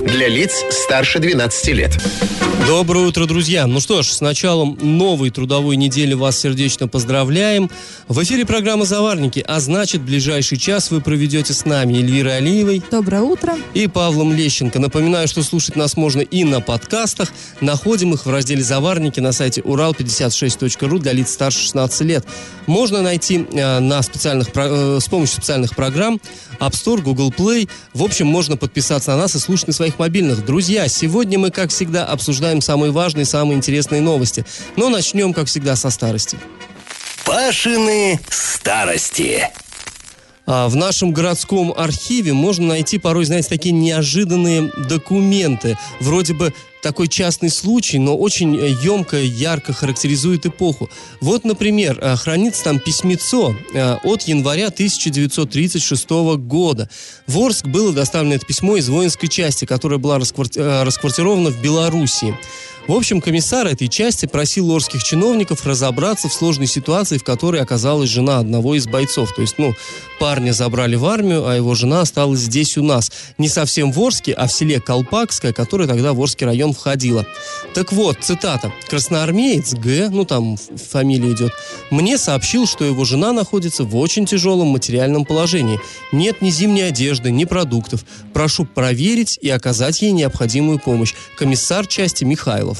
Для лиц старше 12 лет. Доброе утро, друзья. Ну что ж, с началом новой трудовой недели вас сердечно поздравляем. В эфире программа «Заварники», а значит, ближайший час вы проведете с нами Эльвирой Алиевой. Доброе утро. И Павлом Лещенко. Напоминаю, что слушать нас можно и на подкастах. Находим их в разделе «Заварники» на сайте урал56.ру для лиц старше 16 лет. Можно найти э, на специальных, э, с помощью специальных программ App Store, Google Play. В общем, можно подписаться на нас и слушать на своих мобильных. Друзья, сегодня мы, как всегда, обсуждаем самые важные, самые интересные новости. Но начнем, как всегда, со старости. Пашины старости. А, в нашем городском архиве можно найти порой, знаете, такие неожиданные документы. Вроде бы такой частный случай, но очень емко, ярко характеризует эпоху. Вот, например, э, хранится там письмецо э, от января 1936 года. В Орск было доставлено это письмо из воинской части, которая была расквартирована в Белоруссии. В общем, комиссар этой части просил орских чиновников разобраться в сложной ситуации, в которой оказалась жена одного из бойцов. То есть, ну, парня забрали в армию, а его жена осталась здесь у нас. Не совсем в Орске, а в селе Колпакское, которое тогда в Орский район входило. Так вот, цитата. «Красноармеец Г, ну там фамилия идет, мне сообщил, что его жена находится в очень тяжелом материальном положении. Нет ни зимней одежды, ни продуктов. Прошу проверить и оказать ей необходимую помощь. Комиссар части Михайлов».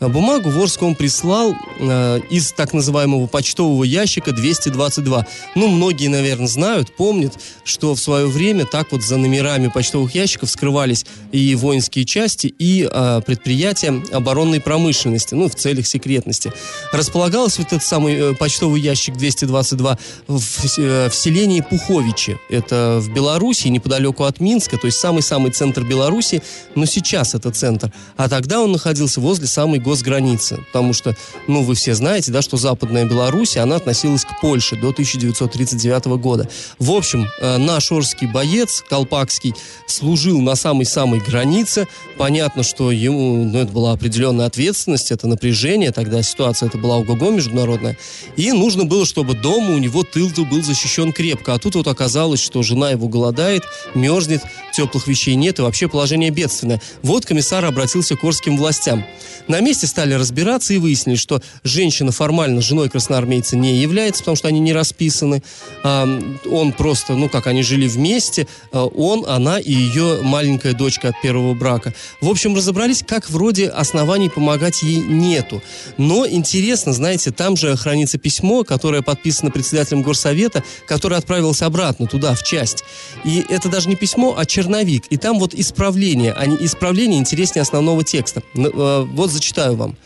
А бумагу Ворск он прислал э, из так называемого почтового ящика 222. Ну, многие, наверное, знают, помнят, что в свое время так вот за номерами почтовых ящиков скрывались и воинские части, и э, предприятия оборонной промышленности, ну, в целях секретности. Располагалось вот этот самый э, почтовый ящик 222 в, э, в селении Пуховичи. Это в Беларуси, неподалеку от Минска, то есть самый-самый центр Беларуси, но сейчас это центр. А тогда он находился возле самой госграницы. Потому что, ну, вы все знаете, да, что Западная Беларусь, она относилась к Польше до 1939 года. В общем, э, наш орский боец, Колпакский, служил на самой-самой границе. Понятно, что ему, ну, это была определенная ответственность, это напряжение, тогда ситуация это была ого-го международная. И нужно было, чтобы дома у него тыл-то был защищен крепко. А тут вот оказалось, что жена его голодает, мерзнет, теплых вещей нет, и вообще положение бедственное. Вот комиссар обратился к орским властям. На месте стали разбираться и выяснили, что женщина формально женой красноармейца не является, потому что они не расписаны. Он просто, ну как, они жили вместе, а, он, она и ее маленькая дочка от первого брака. В общем, разобрались, как вроде оснований помогать ей нету. Но интересно, знаете, там же хранится письмо, которое подписано председателем горсовета, который отправился обратно туда, в часть. И это даже не письмо, а черновик. И там вот исправление, а не исправление интереснее основного текста. А, вот зачитаю вам.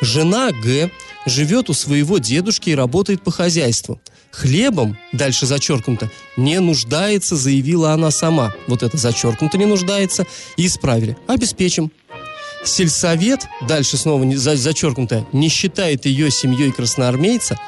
Жена Г живет у своего дедушки и работает по хозяйству. Хлебом, дальше зачеркнуто, не нуждается, заявила она сама. Вот это зачеркнуто не нуждается. И исправили. Обеспечим. Сельсовет, дальше снова зачеркнуто, не считает ее семьей красноармейца,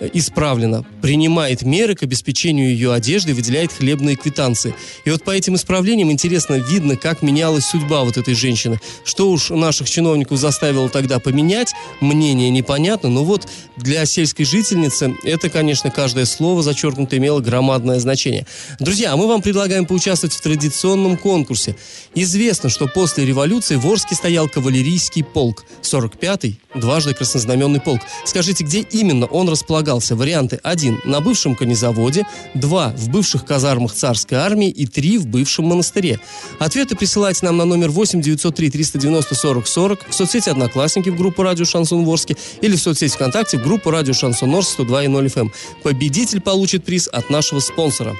исправлена, принимает меры к обеспечению ее одежды, выделяет хлебные квитанции. И вот по этим исправлениям интересно видно, как менялась судьба вот этой женщины. Что уж наших чиновников заставило тогда поменять, мнение непонятно, но вот для сельской жительницы это, конечно, каждое слово зачеркнуто имело громадное значение. Друзья, а мы вам предлагаем поучаствовать в традиционном конкурсе. Известно, что после революции в Орске стоял кавалерийский полк, 45-й, дважды краснознаменный полк. Скажите, где именно он располагался? Предлагался варианты 1 на бывшем конезаводе, 2 в бывших казармах царской армии и 3 в бывшем монастыре. Ответы присылайте нам на номер 8 903 390 40 40 в соцсети «Одноклассники» в группу «Радио Шансон Ворске» или в соцсети ВКонтакте в группу «Радио Шансон Орск» 102.0 FM. Победитель получит приз от нашего спонсора.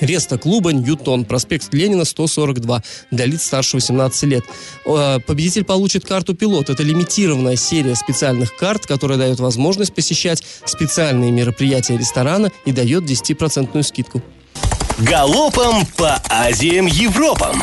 Реста клуба «Ньютон», проспект Ленина, 142, для лиц старше 18 лет. Победитель получит карту «Пилот». Это лимитированная серия специальных карт, которая дает возможность посещать специальные мероприятия ресторана и дает 10% скидку. Галопом по Азиям Европам!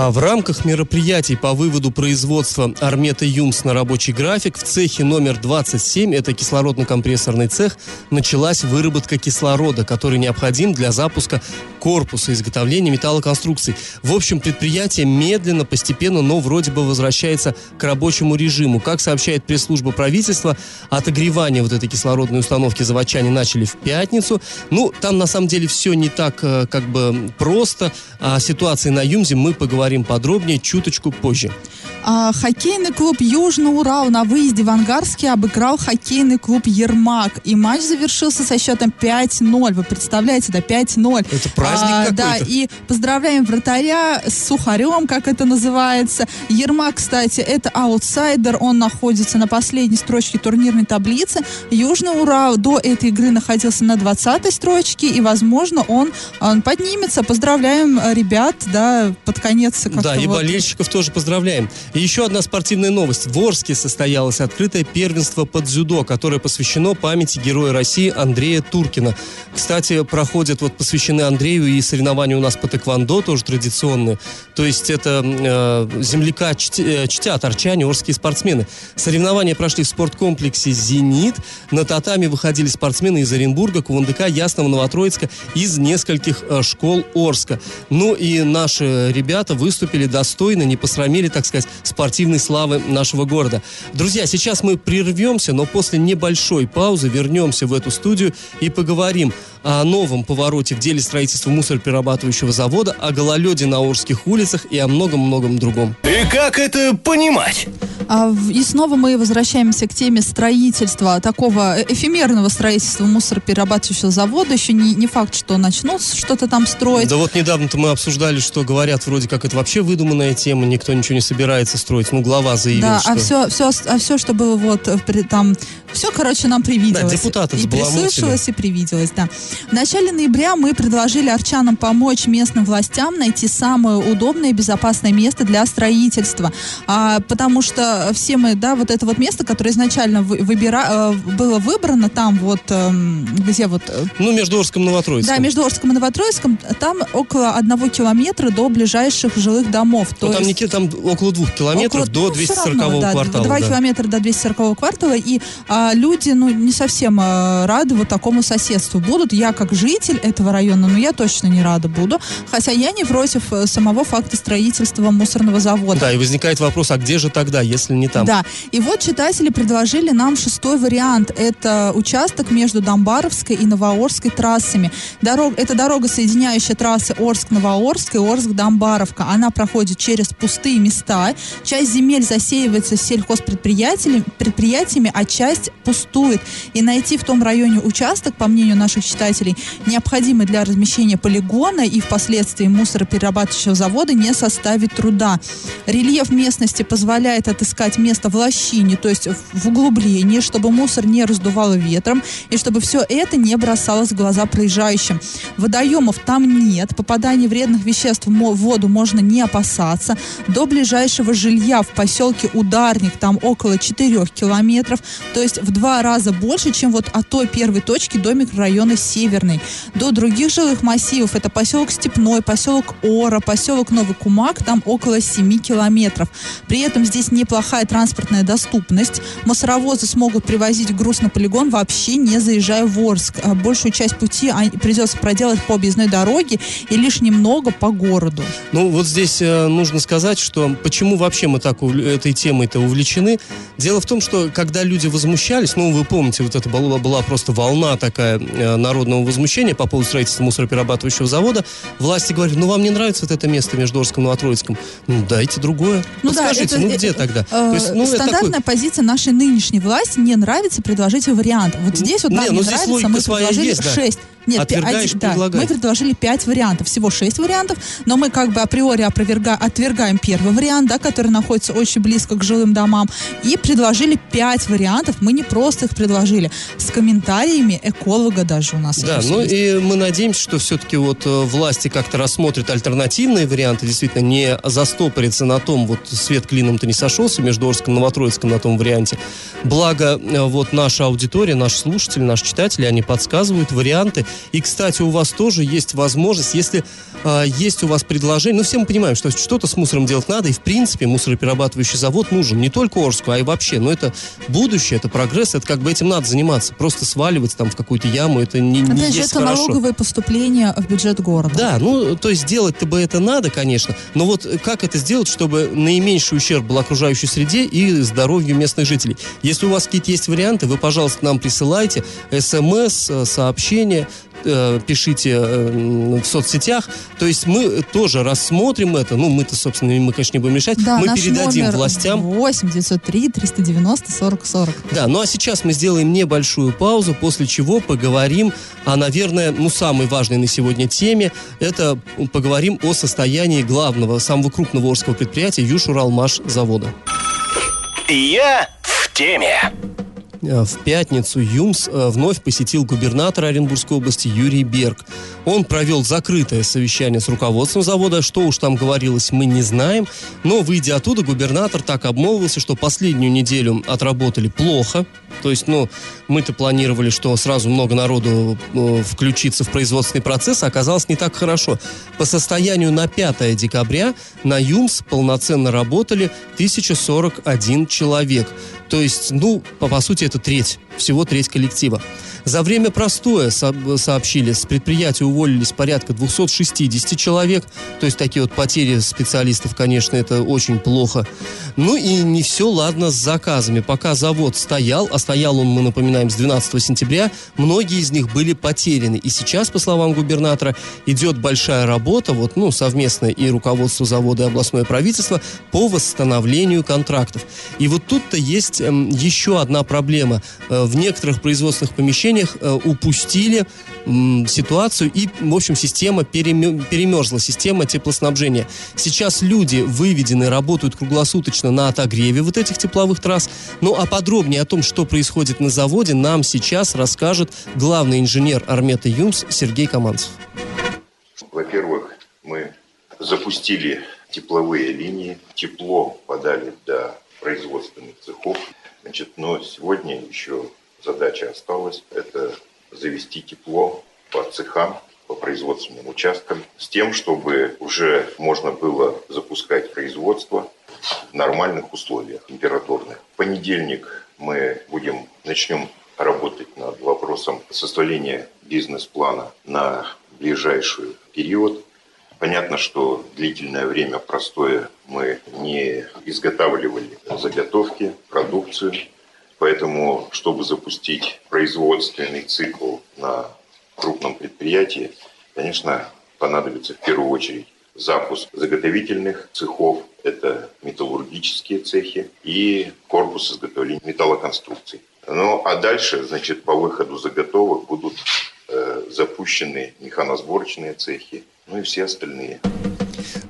А в рамках мероприятий по выводу производства Армета Юмс на рабочий график в цехе номер 27, это кислородно-компрессорный цех, началась выработка кислорода, который необходим для запуска корпуса изготовления металлоконструкций. В общем, предприятие медленно, постепенно, но вроде бы возвращается к рабочему режиму. Как сообщает пресс-служба правительства, отогревание вот этой кислородной установки заводчане начали в пятницу. Ну, там на самом деле все не так э, как бы просто. О ситуации на Юмзе мы поговорим подробнее чуточку позже. А, хоккейный клуб Южный Урал на выезде в Ангарске обыграл хоккейный клуб Ермак. И матч завершился со счетом 5-0. Вы представляете, да, 5-0. Это праздник А, какой-то. Да, и поздравляем вратаря с сухарем, как это называется. Ермак, кстати, это аутсайдер. Он находится на последней строчке турнирной таблицы. Южный Урал до этой игры находился на 20 строчке. И, возможно, он, он поднимется. Поздравляем э, ребят, да, под конец. Да, и вот. болельщиков тоже поздравляем. И еще одна спортивная новость. В Орске состоялось открытое первенство по дзюдо, которое посвящено памяти героя России Андрея Туркина. Кстати, проходят вот посвящены Андрею и соревнования у нас по тэквондо, тоже традиционные. То есть это э, земляка чт- э, чтят арчане, орские спортсмены. Соревнования прошли в спорткомплексе «Зенит». На татами выходили спортсмены из Оренбурга, Кувандыка, Ясного, Новотроицка, из нескольких э, школ Орска. Ну и наши ребята выступили достойно, не посрамили, так сказать, спортивной славы нашего города. Друзья, сейчас мы прервемся, но после небольшой паузы вернемся в эту студию и поговорим о новом повороте в деле строительства мусороперерабатывающего завода, о гололеде на Орских улицах и о многом-многом другом. И как это понимать? А, И снова мы возвращаемся к теме строительства, такого э- эфемерного строительства мусороперерабатывающего завода. Еще не, не факт, что начнут что-то там строить. Да вот недавно-то мы обсуждали, что говорят вроде как это вообще выдуманная тема, никто ничего не собирается строить. Ну, глава заявил, Да, что... а все, все, а все, что было вот э, там, все, короче, нам привиделось. Да, депутаты И прислышалось, и привиделось, да. В начале ноября мы предложили арчанам помочь местным властям найти самое удобное и безопасное место для строительства. А, потому что все мы, да, вот это вот место, которое изначально вы- выбира- э, было выбрано там вот, эм, где вот э, Ну, между Орском и Новотроицком. да, между Орском и Новотроицком, там около одного километра до ближайших жилых домов. То Ну, там, есть- не там около двух километров Около- до ну, всё 240 равно, да, квартала. Два да. километра до 240 квартала, и а, люди, ну, не совсем а, рады вот такому соседству будут. Я как житель этого района, ну, я точно не рада буду. Хотя я не против э, самого факта строительства мусорного завода. Да, и возникает вопрос, а где же тогда, если не там? Да, и вот читатели предложили нам шестой вариант. Это участок между Домбаровской и Новоорской трассами. Дорог, это дорога, соединяющая трассы Орск-Новоорск и Орск-Домбаровка. Она проходит через пустые места. Часть земель засеивается сельхозпредприятиями, предприятиями, а часть пустует. И найти в том районе участок, по мнению наших читателей, необходимый для размещения полигона и впоследствии мусороперерабатывающего завода не составит труда. Рельеф местности позволяет отыскать место в лощине, то есть в- углублении, чтобы мусор не раздувало ветром и чтобы все это не бросалось в глаза проезжающим. Водоемов там нет, попадания вредных веществ в воду можно не опасаться. До ближайшего жилья в поселке Ударник там около 4 километров, то есть в два раза больше, чем вот от той первой точки до микрорайона Северный. До других жилых массивов это поселок Степной, поселок Ора, поселок Новый Кумак, там около 7 километров. При этом здесь неплохая транспортная доступность. Мусоровозы смогут привозить груз на полигон, вообще не заезжая в Орск. А Большую часть пути придется проделать по объездной дороге и лишь немного по городу. Ну, вот здесь э, нужно сказать, что почему вообще мы так этой темой-то увлечены. Дело в том, что когда люди возмущались, ну, вы помните, вот это была, была просто волна такая э, народного возмущения по поводу строительства мусороперерабатывающего завода, власти говорили, ну, вам не нравится вот это место между Орском и Новотроицком? Ну, дайте другое. Ну да, Подскажите, это, ну, э, где э, тогда? э, То есть, ну, это стандартная такой- позиция нашей нынешней власти не нравится, предложите вариант. Вот здесь вот Не, нам ну не здесь нравится, мы предложили есть, да. шесть. Нет, Отвергаешь, один- да, предлагай. мы предложили пять вариантов, всего шесть вариантов, но мы как бы априори опроверга- отвергаем первый вариант, да, который находится очень близко к жилым домам, и предложили пять вариантов. Мы не просто их предложили, с комментариями эколога даже у нас. Да, ну есть. и мы надеемся, что все-таки вот э, власти как-то рассмотрят альтернативные варианты, действительно не застопорятся на том, вот свет клином-то не сошелся между Орском и Новотроицком на том варианте. Благо, э, вот наша аудитория, наши слушатели, наши читатели, они подсказывают варианты. И, кстати, у вас тоже есть возможность, если э, есть у вас предложение, ну, все мы понимаем, что что-то с мусором делать надо, и, в принципе, мусороперерабатывающий завод нужен не только Орску, а и вообще. Но это будущее, это прогресс, это как бы этим надо заниматься. Просто сваливать там в какую-то яму, это не, не Опять же, это хорошо. налоговые поступления в бюджет города. Да, ну, то есть делать-то бы это надо, конечно, но вот как это сделать, чтобы наименьший ущерб был окружающей среде и здоровью местных жителей? Если у вас какие-то есть варианты, вы, пожалуйста, нам присылайте смс, э, сообщения, э, пишите э, в соцсетях. То есть мы тоже рассмотрим это. Ну, мы-то, собственно, мы, конечно, не будем решать. Да, мы наш передадим номер властям. 8 903 390 40 40. Да, ну а сейчас мы сделаем небольшую паузу, после чего поговорим о, наверное, ну, самой важной на сегодня теме. Это поговорим о состоянии главного, самого крупного орского предприятия Южуралмаш завода. Я в теме. Э, В пятницу ЮМС э, вновь посетил губернатор Оренбургской области Юрий Берг. Он провел закрытое совещание с руководством завода. Что уж там говорилось, мы не знаем. Но, выйдя оттуда, губернатор так обмолвился, что последнюю неделю отработали плохо. То есть, ну, мы-то планировали, что сразу много народу э, включится в производственный процесс, а оказалось не так хорошо. По состоянию на 5 декабря на ЮМС полноценно работали 1041 человек. То есть, ну, по, по сути, это треть, всего треть коллектива. За время простоя, со- сообщили, с предприятия уволились порядка 260 человек. То есть, такие вот потери специалистов, конечно, это очень плохо. Ну и не все ладно с заказами. Пока завод стоял, а стоял он, мы напоминаем, с 12 сентября, многие из них были потеряны. И сейчас, по словам губернатора, идет большая работа, вот, ну, совместная и руководство завода, и областное правительство по восстановлению контрактов. И вот тут-то есть эм, еще одна проблема. Э, в некоторых производственных помещениях э, упустили ситуацию, и, в общем, система перемерзла, система теплоснабжения. Сейчас люди выведены, работают круглосуточно на отогреве вот этих тепловых трасс. Ну, а подробнее о том, что происходит на заводе, нам сейчас расскажет главный инженер Армета ЮМС Сергей Каманцев. Во-первых, мы запустили тепловые линии, тепло подали до производственных цехов. Значит, но сегодня еще задача осталась – это завести тепло по цехам, по производственным участкам, с тем, чтобы уже можно было запускать производство в нормальных условиях температурных. В понедельник мы будем, начнем работать над вопросом составления бизнес-плана на ближайший период. Понятно, что длительное время простоя мы не изготавливали заготовки, продукцию. Поэтому, чтобы запустить производственный цикл на крупном предприятии, конечно, понадобится в первую очередь запуск заготовительных цехов, это металлургические цехи и корпус изготовления металлоконструкций. Ну, а дальше, значит, по выходу заготовок будут э, запущены механосборочные цехи, ну и все остальные.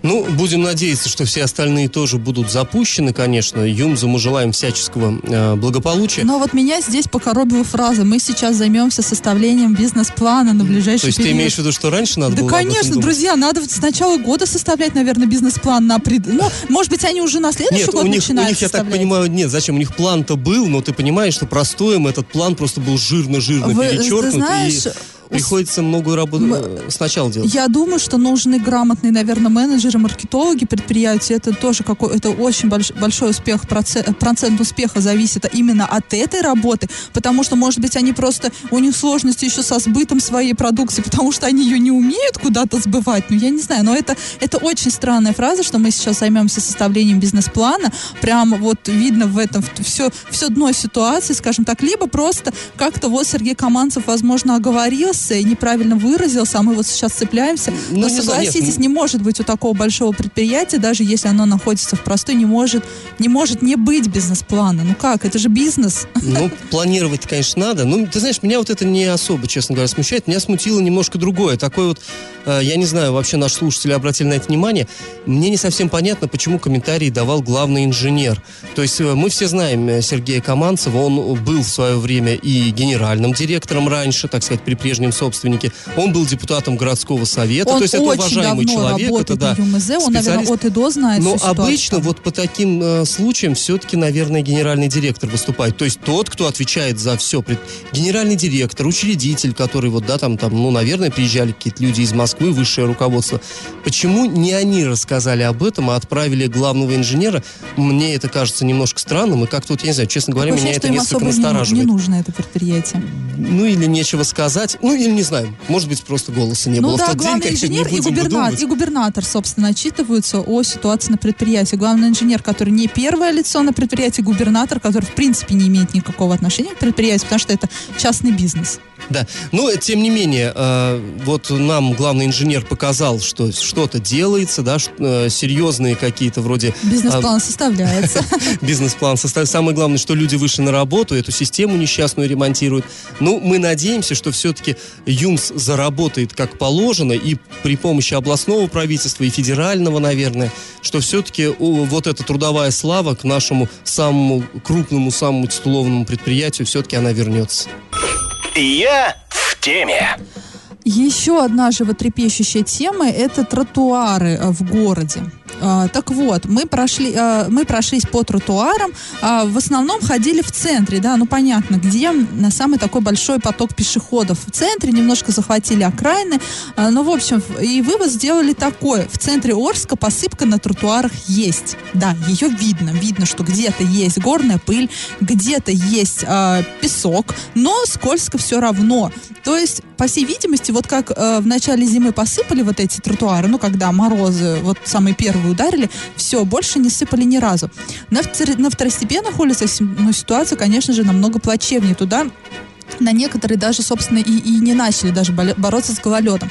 Ну, будем надеяться, что все остальные тоже будут запущены, конечно. Юмзу мы желаем всяческого э, благополучия. Но вот меня здесь покоробила фраза. Мы сейчас займемся составлением бизнес-плана на ближайший То есть ты период. имеешь в виду, что раньше надо Да, было конечно, друзья, надо с начала года составлять, наверное, бизнес-план на пред... Ну, может быть, они уже на следующий Нет, год у них, у начинают них, я так понимаю, нет, зачем? У них план-то был, но ты понимаешь, что простоем этот план просто был жирно-жирно ты перечеркнут, знаешь, и приходится многую работу М- э, сначала делать. Я думаю, что нужны грамотные, наверное, менеджеры, маркетологи предприятия. Это тоже какой, это очень больш- большой успех, процент, процент успеха зависит именно от этой работы, потому что, может быть, они просто, у них сложности еще со сбытом своей продукции, потому что они ее не умеют куда-то сбывать. Ну, я не знаю, но это, это очень странная фраза, что мы сейчас займемся составлением бизнес-плана. Прямо вот видно в этом все, все дно ситуации, скажем так, либо просто как-то вот Сергей Каманцев, возможно, оговорился и неправильно выразился, а мы вот сейчас цепляемся. Ну, Но не согласитесь, не может быть у такого большого предприятия, даже если оно находится в простой, не может, не может не быть бизнес-плана. Ну как, это же бизнес. Ну, планировать, конечно, надо. Ну, ты знаешь, меня вот это не особо, честно говоря, смущает. Меня смутило немножко другое. Такой вот, э, я не знаю, вообще наши слушатели обратили на это внимание. Мне не совсем понятно, почему комментарии давал главный инженер. То есть э, мы все знаем э, Сергея Каманцева, он был в свое время и генеральным директором раньше, так сказать, при прежнем нем собственники. Он был депутатом городского совета. Он то есть это уважаемый человек. Это, да, ЮМЗ, он, наверное, от и до знает Но обычно вот по таким э, случаям все-таки, наверное, генеральный директор выступает. То есть тот, кто отвечает за все. Генеральный директор, учредитель, который вот, да, там, там, ну, наверное, приезжали какие-то люди из Москвы, высшее руководство. Почему не они рассказали об этом, а отправили главного инженера? Мне это кажется немножко странным, и как-то вот, я не знаю, честно говоря, Такое меня это несколько особо не, настораживает. не нужно это предприятие. Ну, или нечего сказать. Ну, или не знаю. Может быть, просто голоса не ну было в да, тот день, главный как инженер не и губернатор, и губернатор, собственно, отчитываются о ситуации на предприятии. Главный инженер, который не первое лицо на предприятии, губернатор, который в принципе не имеет никакого отношения к предприятию, потому что это частный бизнес. Да, но тем не менее, э, вот нам главный инженер показал, что что-то делается, да, э, серьезные какие-то вроде Бизнес-план составляется. а, бизнес-план составить. Самое главное, что люди вышли на работу, эту систему несчастную ремонтируют. Ну, мы надеемся, что все-таки ЮМС заработает как положено и при помощи областного правительства и федерального, наверное, что все-таки вот эта трудовая слава к нашему самому крупному, самому титулованному предприятию все-таки она вернется. Я в теме. Еще одна животрепещущая тема – это тротуары э, в городе. А, Так вот, мы прошли, а, мы прошлись по тротуарам, а, в основном ходили в центре, да, ну понятно, где на самый такой большой поток пешеходов. В центре немножко захватили окраины, а, ну, в общем, и вывод сделали такой. В центре Орска посыпка на тротуарах есть. Да, ее видно. Видно, что где-то есть горная пыль, где-то есть а, песок, но скользко все равно. То есть, по всей видимости, вот как э, в начале зимы посыпали вот эти тротуары, ну, когда морозы вот самые первые ударили, все, больше не сыпали ни разу. На, на второстепенных улицах ну, ситуация, конечно же, намного плачевнее. Туда на некоторые даже, собственно, и, и не начали даже бороться с гололедом.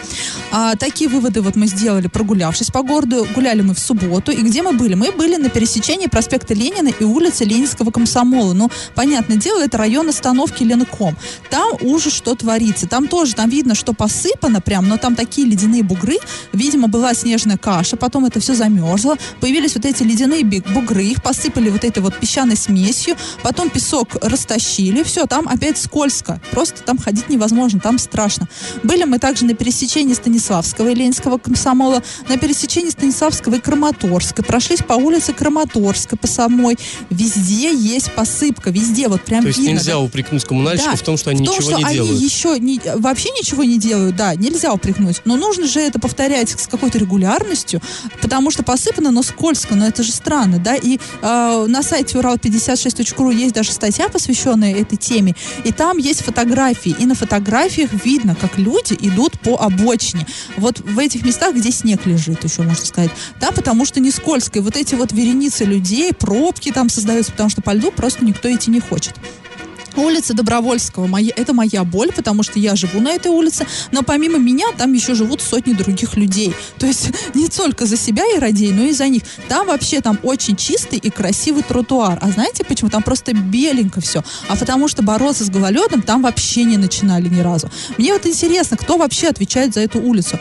А, такие выводы вот мы сделали, прогулявшись по городу. Гуляли мы в субботу. И где мы были? Мы были на пересечении проспекта Ленина и улицы Ленинского комсомола. Ну, понятное дело, это район остановки Ленком. Там ужас, что творится. Там тоже, там видно, что посыпано прям, но там такие ледяные бугры. Видимо, была снежная каша, потом это все замерзло. Появились вот эти ледяные бугры, их посыпали вот этой вот песчаной смесью, потом песок растащили, все, там опять скользко. Просто там ходить невозможно, там страшно. Были мы также на пересечении Станиславского и Ленинского комсомола, на пересечении Станиславского и Краматорска. Прошлись по улице Краматорска, по самой. Везде есть посыпка, везде, вот прям То есть видно. нельзя да. упрекнуть коммунальщиков Да, в том, что они в том, ничего что не они делают. еще не, вообще ничего не делают, да, нельзя упрекнуть. Но нужно же это повторять с какой-то регулярностью, потому что посыпано, но скользко, но это же странно, да. И э, на сайте урал56.ру есть даже статья, посвященная этой теме, и там есть фотографии, и на фотографиях видно, как люди идут по обочине. Вот в этих местах, где снег лежит, еще можно сказать, да, потому что не скользко. И вот эти вот вереницы людей, пробки там создаются, потому что по льду просто никто идти не хочет. Улица Добровольского, моя, это моя боль, потому что я живу на этой улице, но помимо меня там еще живут сотни других людей. То есть не только за себя я радею, но и за них. Там вообще там очень чистый и красивый тротуар. А знаете почему? Там просто беленько все. А потому что бороться с гололедом там вообще не начинали ни разу. Мне вот интересно, кто вообще отвечает за эту улицу?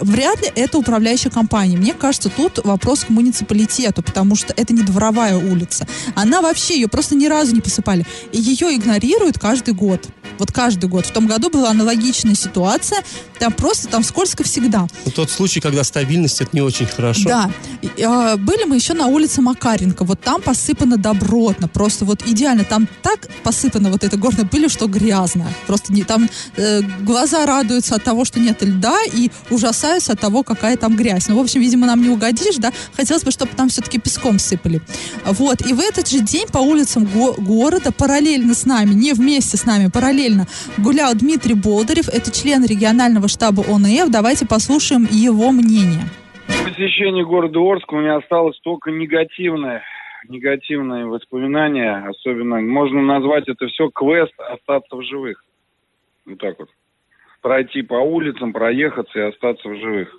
Вряд ли это управляющая компания. Мне кажется, тут вопрос к муниципалитету, потому что это не дворовая улица. Она вообще, ее просто ни разу не посыпали. И ее игнорируют каждый год. Вот каждый год. В том году была аналогичная ситуация. Там просто там скользко всегда. Ну, Тот случай, когда стабильность, это не очень хорошо. Да. Э, были мы еще на улице Макаренко. Вот там посыпано добротно. Просто вот идеально. Там так посыпано вот этой горной пылью, что грязно. Просто не, там э, глаза радуются от того, что нет льда, и ужасаются от того, какая там грязь. Ну, в общем, видимо, нам не угодишь, да? Хотелось бы, чтобы там все-таки песком сыпали. Вот. И в этот же день по улицам го- города параллельно с нами, не вместе с нами, параллельно гулял Дмитрий Болдырев. Это член регионального штаба ОНФ. Давайте послушаем его мнение. В посещении города Орска у меня осталось только негативное, негативные воспоминания. Особенно можно назвать это все квест остаться в живых. Вот так вот. Пройти по улицам, проехаться и остаться в живых.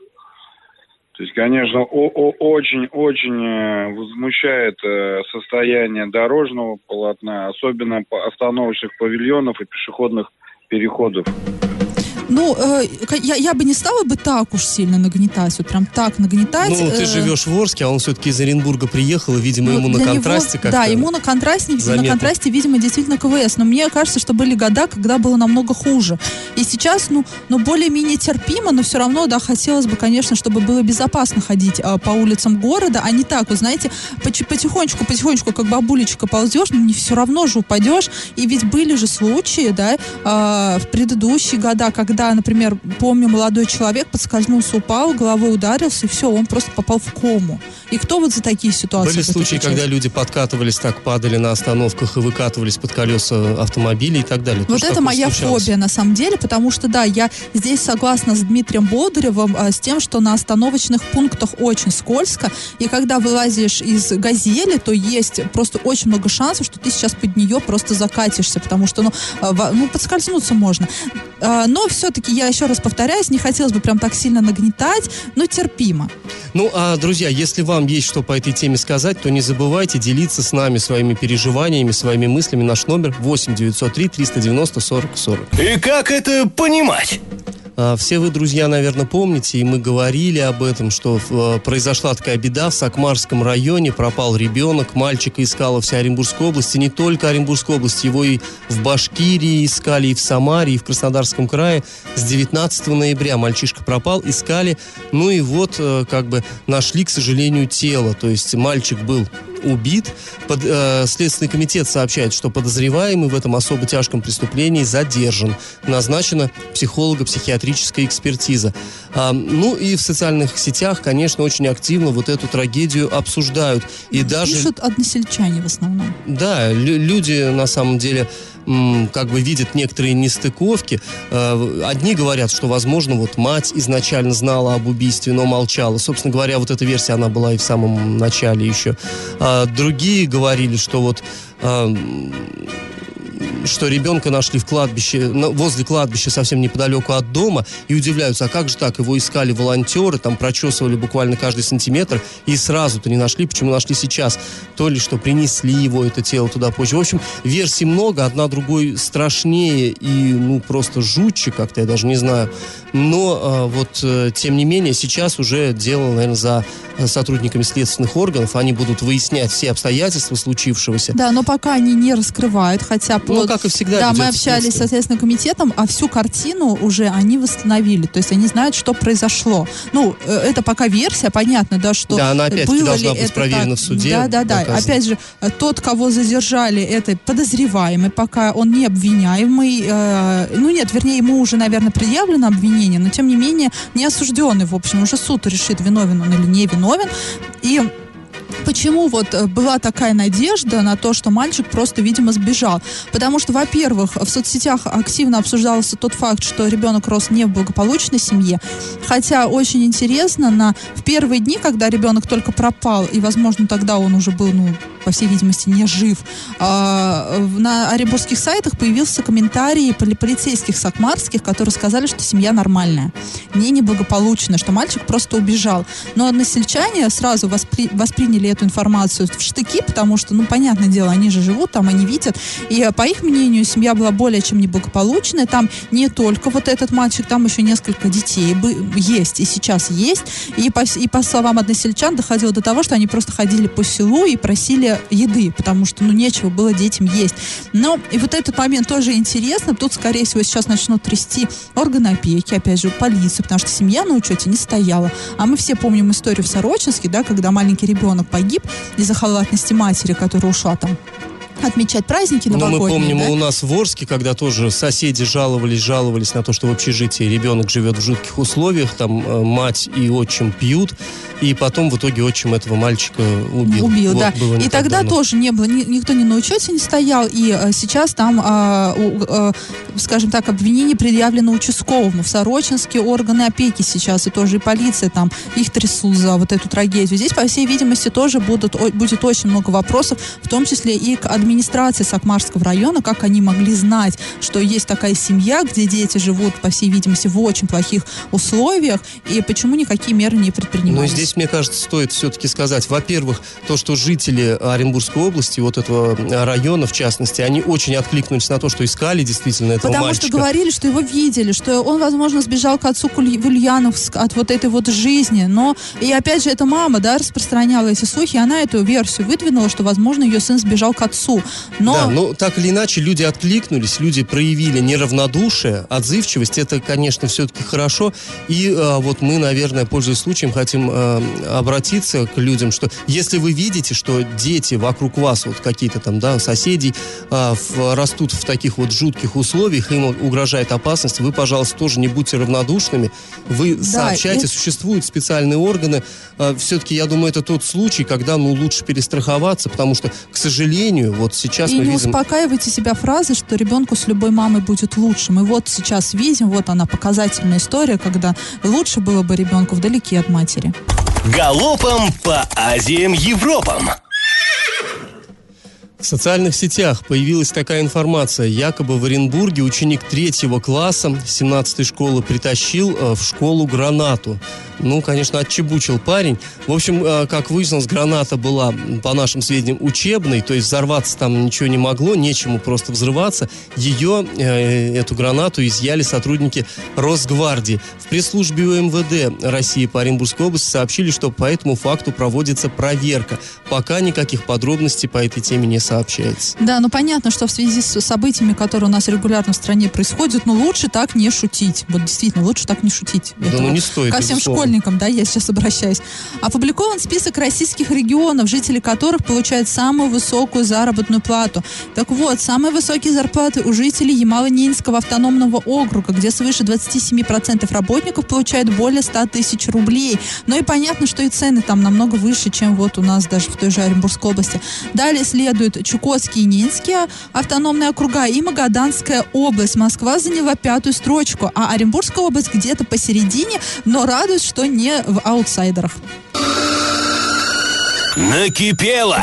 То есть, конечно, очень-очень э, возмущает э, состояние дорожного полотна, особенно остановочных павильонов и пешеходных переходов. Ну, э, я, я бы не стала бы так уж сильно нагнетать, вот прям так нагнетать. Ну, ты э, живешь в Орске, а он все-таки из Оренбурга приехал, и, видимо, Ну, ему на него- контрасте как-то... Да, ему на контрасте, на заметно. контрасте, видимо, действительно КВС. Но мне кажется, что были года, когда было намного хуже. И сейчас, ну, ну более-менее терпимо, но все равно, да, хотелось бы, конечно, чтобы было безопасно ходить а, по улицам города, а не так, вот знаете, потихонечку, потихонечку, как бабулечка ползешь, ну, не все равно же упадешь. И ведь были же случаи, да, а, в предыдущие года, когда, например, помню, молодой человек подскользнулся, упал, головой ударился, и все, он просто попал в кому. И кто вот за такие ситуации? Были случаи, отвечать? когда люди подкатывались так, падали на остановках и выкатывались под колеса автомобилей и так далее. Вот Тоже это моя случалось. фобия на самом деле, потому что да, я здесь согласна с Дмитрием Болдыревым а, с тем, что на остановочных пунктах очень скользко, и когда вылазишь из газели, то есть просто очень много шансов, что ты сейчас под нее просто закатишься, потому что ну, во- ну подскользнуться можно. А, Но все-таки я еще раз повторяюсь, не хотелось бы прям так сильно нагнетать, но терпимо. Ну, а, друзья, если вам есть что по этой теме сказать, то не забывайте делиться с нами своими переживаниями, своими мыслями. Наш номер 8 903 390 40 40. И как это понимать? А, Все вы, друзья, наверное, помните, и мы говорили об этом, что э, произошла такая беда в Сакмарском районе, пропал ребенок, мальчика искала вся Оренбургская область, и не только Оренбургская область, его и в Башкирии искали, и в Самаре, и в Краснодарском крае. С 19 ноября мальчишка пропал, искали, ну и вот, э, как бы, нашли, к сожалению, тело, то есть мальчик был убит. Под, э, Следственный комитет сообщает, что подозреваемый в этом особо тяжком преступлении задержан. Назначена психолого-психиатрическая экспертиза. А, ну и в социальных сетях, конечно, очень активно вот эту трагедию обсуждают. И даже... Пишут односельчане в основном. Да, лю- люди на самом деле как бы видят некоторые нестыковки. Э, Одни говорят, что, возможно, вот мать изначально знала об убийстве, но молчала. Собственно говоря, вот эта версия, она была и в самом начале еще. А Другие говорили, что вот м, что ребенка нашли в кладбище, возле кладбища совсем неподалеку от дома, и удивляются, а как же так, его искали волонтеры, там прочесывали буквально каждый сантиметр, и сразу-то не нашли, почему нашли сейчас? То ли, что принесли его, это тело туда позже. В общем, версий много, одна другой страшнее и, ну, просто жутче как-то, я даже не знаю. Но а, вот, э, тем не менее, сейчас уже дело, наверное, за сотрудниками следственных органов, они будут выяснять все обстоятельства случившегося. Да, но пока они не раскрывают, хотя... Ну, вот- как и всегда Да, мы общались со Следственным комитетом, а всю картину уже они восстановили. То есть они знают, что произошло. Ну, э, это пока версия, понятно, да, что Да, она опять-таки было должна быть проверена так. в суде, Да, да, да. доказано. Опять же, э, тот, кого задержали, это подозреваемый, пока он не обвиняемый. э, ну, нет, вернее, ему уже, наверное, предъявлено обвинение, но, тем не менее, не осужденный, в общем. Уже суд решит, виновен он или не виновен. И Почему вот э, была такая надежда на то, что мальчик просто, видимо, сбежал? Потому что, во-первых, в соцсетях активно обсуждался тот факт, что ребенок рос не в благополучной семье. Хотя очень интересно, на, в первые дни, когда ребенок только пропал, и, возможно, тогда он уже был, ну, по всей видимости, не жив, в- на оренбургских сайтах появился комментарий поли- полицейских сакмарских, которые сказали, что семья нормальная, не неблагополучная, что мальчик просто убежал. Но односельчане сразу воспри- восприняли эту информацию в штыки, потому что, ну, понятное дело, они же живут там, они видят. И э, по их мнению, семья была более чем неблагополучная. Там не только вот этот мальчик, там еще несколько детей есть и сейчас есть. И по, и по словам односельчан доходило до того, что они просто ходили по селу и просили еды, потому что, ну, нечего было детям есть. Но и вот этот момент тоже интересно. Тут, скорее всего, сейчас начнут трясти органы опеки, опять же, полицию, потому что семья на учете не стояла. А мы все помним историю в Сорочинске, да, когда маленький ребенок погиб из-за халатности матери, которая ушла там отмечать праздники Ну, новогодние. мы помним, да? у нас в Орске, когда тоже соседи жаловались, жаловались на то, что в общежитии ребенок живет в жутких условиях, там э, мать и отчим пьют, и потом в итоге отчим этого мальчика убил. Убил, Вот да. И тогда давно. тоже не было, ни- никто ни на учете не стоял, и э, сейчас там, а, э, скажем так, обвинение предъявлено участковому. В Сорочинске органы опеки сейчас, и тоже и полиция там, их трясут за вот эту трагедию. Здесь, по всей видимости, тоже будут, будет очень много вопросов, в том числе и к администрации Сакмарского района, как они могли знать, что есть такая семья, где дети живут, по всей видимости, в очень плохих условиях, и почему никакие меры не предпринимались. Но здесь, мне кажется, стоит все-таки сказать, во-первых, то, что жители Оренбургской области, вот этого района, в частности, они очень откликнулись на то, что искали действительно этого Потому мальчика. что говорили, что его видели, что он, возможно, сбежал к отцу в Ульяновск от вот этой вот жизни. Но, и опять же, эта мама, да, распространяла эти слухи, и она эту версию выдвинула, что, возможно, ее сын сбежал к отцу. Но... Да, но так или иначе люди откликнулись, люди проявили неравнодушие, отзывчивость. Это, конечно, все-таки хорошо. И э, вот мы, наверное, пользуясь случаем, хотим э, обратиться к людям, что если вы видите, что дети вокруг вас, вот какие-то там, да, соседей, э, в, растут в таких вот жутких условиях, им угрожает опасность, вы, пожалуйста, тоже не будьте равнодушными. Вы Да, сообщайте, и- существуют специальные органы. Э, все-таки, я думаю, это тот случай, когда, ну, лучше перестраховаться, потому что, к сожалению, вот сейчас И мы не видим... успокаивайте себя фразой, что ребенку с любой мамой будет лучше. Мы вот сейчас видим, вот она показательная история, когда лучше было бы ребенку вдалеке от матери. Галопом по Азиям Европам. В социальных сетях появилась такая информация. Якобы в Оренбурге ученик третьего класса 17-й школы притащил э, в школу гранату. Ну, конечно, отчебучил парень. В общем, э, как выяснилось, граната была, по нашим сведениям, учебной, то есть взорваться там ничего не могло, нечему просто взрываться. Ее, э, эту гранату, изъяли сотрудники Росгвардии. В пресс-службе УМВД России по Оренбургской области сообщили, что по этому факту проводится проверка. Пока никаких подробностей по этой теме не сообщается. Да, ну понятно, что в связи с событиями, которые у нас регулярно в стране происходят, ну лучше так не шутить. Вот действительно, лучше так не шутить. Да Это ну не стоит, Ко всем безусловно. школьникам, да, я сейчас обращаюсь. Опубликован список российских регионов, жители которых получают самую высокую заработную плату. Так вот, самые высокие зарплаты у жителей Ямало-Ненецкого автономного округа, где свыше 27% работников получают более 100 тысяч рублей. Ну и понятно, что и цены там намного выше, чем вот у нас даже в той же Оренбургской области. Далее следуют Чукотские и Ненецкие автономные округа и Магаданская область. Москва заняла пятую строчку, а Оренбургская область где-то посередине, но радует, что не в аутсайдерах. Накипело!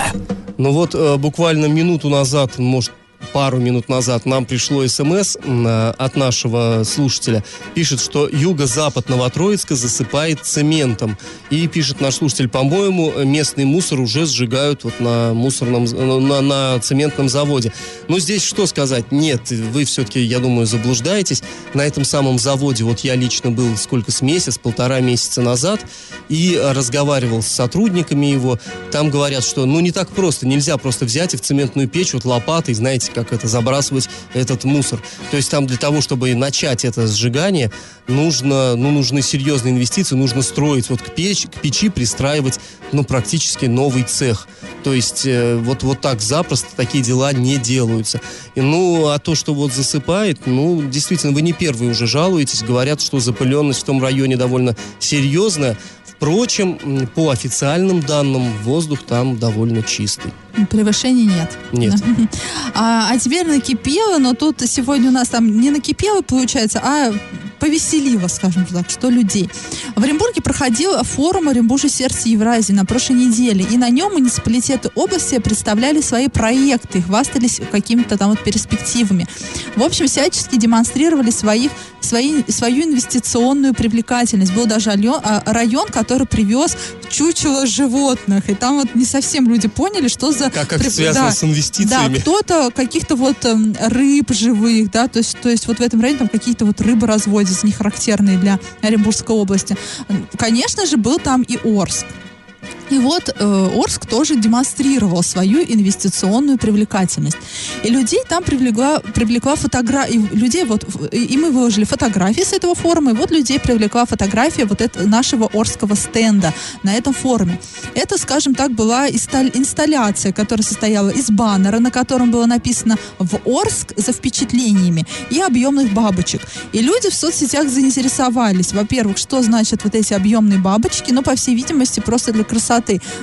Ну вот э, буквально минуту назад, может, пару минут назад нам пришло смс э, от нашего слушателя. Пишет, что юго-запад Новотроицка засыпает цементом. И пишет наш слушатель, по-моему, местный мусор уже сжигают вот на мусорном, з- на, на цементном заводе. Но здесь что сказать? Нет, вы все-таки, я думаю, заблуждаетесь. На этом самом заводе, вот я лично был сколько с месяц, полтора месяца назад, и разговаривал с сотрудниками его. Там говорят, что ну не так просто, нельзя просто взять и в цементную печь вот лопатой, знаете, как это, забрасывать этот мусор. То есть там для того, чтобы начать это сжигание, нужно, ну, нужны серьезные инвестиции, нужно строить вот к, печь, к печи, пристраивать, ну, практически новый цех. То есть э, вот, вот так запросто такие дела не делаются. И, ну, а то, что вот засыпает, ну, действительно, вы не первые уже жалуетесь, говорят, что запыленность в том районе довольно серьезная. Впрочем, по официальным данным, воздух там довольно чистый. Превышений нет. Нет. А, а теперь накипело, но тут сегодня у нас там не накипело, получается, а повеселило, скажем так, что людей. В Оренбурге проходил форум «Оренбуржье сердце Евразии» на прошлой неделе, и на нем муниципалитеты области представляли свои проекты, хвастались какими-то там вот перспективами. В общем, всячески демонстрировали своих, свои, свою инвестиционную привлекательность. Был даже а, район, который привез чучело животных, и там вот не совсем люди поняли, что за... Как это при- связано да. с инвестициями? Да, кто-то каких-то вот эм, рыб живых, да, то есть, то есть вот в этом районе там какие-то вот рыбы разводятся, не характерные для Оренбургской области. Конечно же, был там и Орск. И вот э, Орск тоже демонстрировал свою инвестиционную привлекательность. И людей там привлекла, привлекла фотография, людей вот, и мы выложили фотографии с этого форума, и вот людей привлекла фотография вот этого нашего Орского стенда на этом форуме. Это, скажем так, была инсталляция, которая состояла из баннера, на котором было написано «В Орск за впечатлениями» и объемных бабочек. И люди в соцсетях заинтересовались, во-первых, что значат вот эти объемные бабочки, ну, по всей видимости, просто для красоты.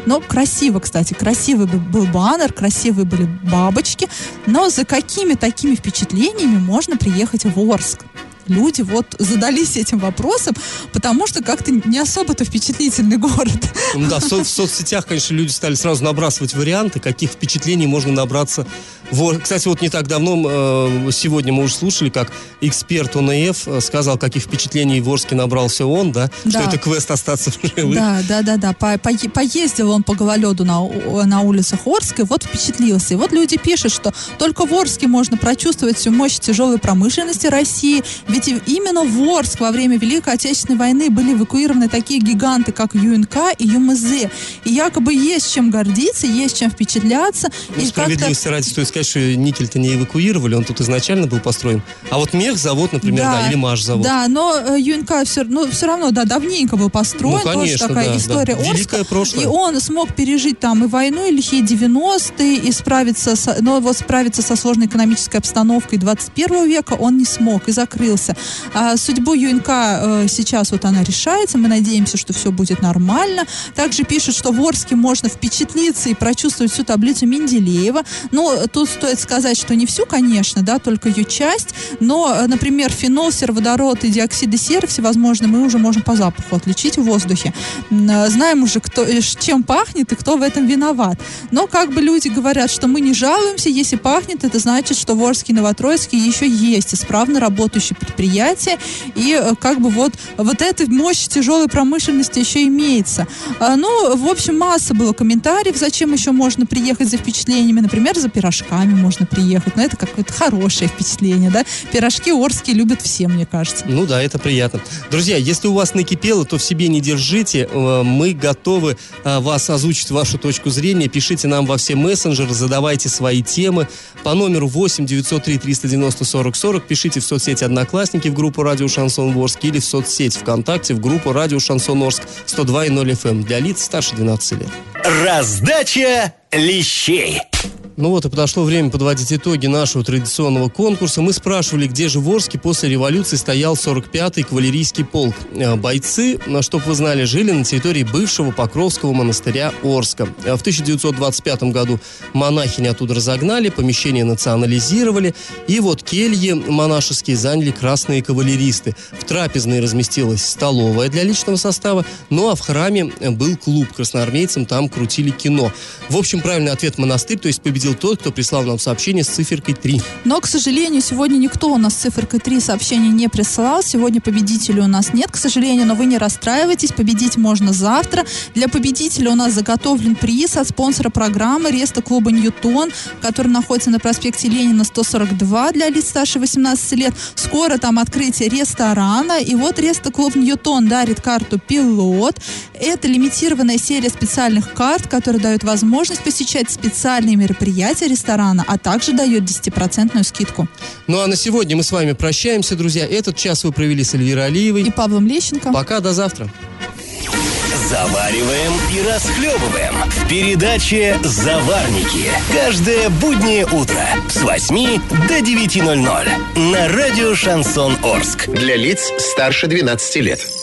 Но красиво, кстати, красивый бы- был баннер, красивые были бабочки, но за какими такими впечатлениями можно приехать в Орск? Люди вот задались этим вопросом, потому что как-то не особо-то впечатлительный город. Ну да, в, со- в соцсетях, конечно, люди стали сразу набрасывать варианты, каких впечатлений можно набраться. Во- Кстати, вот не так давно, э, сегодня мы уже слушали, как эксперт ОНФ э, сказал, каких впечатлений в Орске набрался он, да? Да. Что это квест остаться в живых. Да, да, да, да. По- пое- поездил он по гололеду на, у- на улицах Орска, и вот впечатлился. И вот люди пишут, что только в Орске можно прочувствовать всю мощь тяжелой промышленности России, ведь именно в Орск во время Великой Отечественной войны были эвакуированы такие гиганты, как ЮНК и ЮМЗ. И якобы есть чем гордиться, есть чем впечатляться. Ну, и справедливости ради стоит сказать, что никель-то не эвакуировали, он тут изначально был построен. А вот мехзавод, например, да, или Машзавод. Да, но э, ЮНК все, ну, все равно, да, давненько был построен. Ну, конечно, тоже такая да, история да. Орска. Великое прошлое. И он смог пережить там и войну, и лихие 90-е, и справиться, с, но вот справиться со сложной экономической обстановкой 21 века он не смог и закрылся. А судьбу ЮНК э, сейчас вот она решается, мы надеемся, что все будет нормально. Также пишут, что в Орске можно впечатлиться и прочувствовать всю таблицу Менделеева. Но тут стоит сказать, что не всю, конечно, да, только ее часть, но, э, например, фенол, сероводород и диоксиды серы всевозможные мы уже можем по запаху отличить в воздухе. Э, Знаем уже, кто, чем пахнет и кто в этом виноват. Но как бы люди говорят, что мы не жалуемся, если пахнет, это значит, что в Орске и Новотроицке еще есть исправно работающие предприятия, и э, как бы вот, вот эта мощь тяжелой промышленности еще имеется. А, Ну, в общем, масса было комментариев, зачем еще можно приехать за впечатлениями, например, за пирожками можно приехать, но это какое-то хорошее впечатление, да? Пирожки орские любят все, мне кажется. Ну да, это приятно. Друзья, если у вас накипело, то в себе не держите. Э, Мы готовы э, вас озвучить вашу точку зрения. Пишите нам во все мессенджеры, задавайте свои темы по номеру 8 903 390 40 40. Пишите в соцсети Одноклассники в группу Радио Шансон Орск или в соцсеть ВКонтакте в группу Радио Шансон Орск 102.0 FM для лиц старше 12 лет. Раздача лещей. Ну вот и подошло время подводить итоги нашего традиционного конкурса. Мы спрашивали, где же в Орске после революции стоял 45-й кавалерийский полк. Э, Бойцы, чтобы вы знали, жили на территории бывшего Покровского монастыря Орска. Э, В 1925 году монахини оттуда разогнали, помещение национализировали, и вот кельи монашеские заняли красные кавалеристы. В трапезной разместилась столовая для личного состава, ну а в храме э, был клуб красноармейцам, там крутили кино. В общем, правильный ответ монастырь, то есть победил тот, кто прислал нам сообщение с циферкой 3. Но, к сожалению, сегодня никто у нас с циферкой 3 сообщений не присылал. Сегодня победителей у нас нет, к сожалению, но вы не расстраивайтесь, победить можно завтра. Для победителя у нас заготовлен приз от спонсора программы Реста клуба «Ньютон», который находится на проспекте Ленина 142 для лиц старше 18 лет. Скоро там открытие ресторана. И вот Реста клуб «Ньютон» дарит карту «Пилот». Это лимитированная серия специальных карт, которые дают возможность посещать специальные мероприятия ресторана, а также дает 10% скидку. Ну а на сегодня мы с вами прощаемся, друзья. Этот час вы провели с Эльвирой Алиевой. И Павлом Лещенко. Пока, до завтра. Завариваем и расхлебываем в передаче «Заварники». Каждое буднее утро с 8 до 9.00 на радио «Шансон Орск». Для лиц старше 12 лет.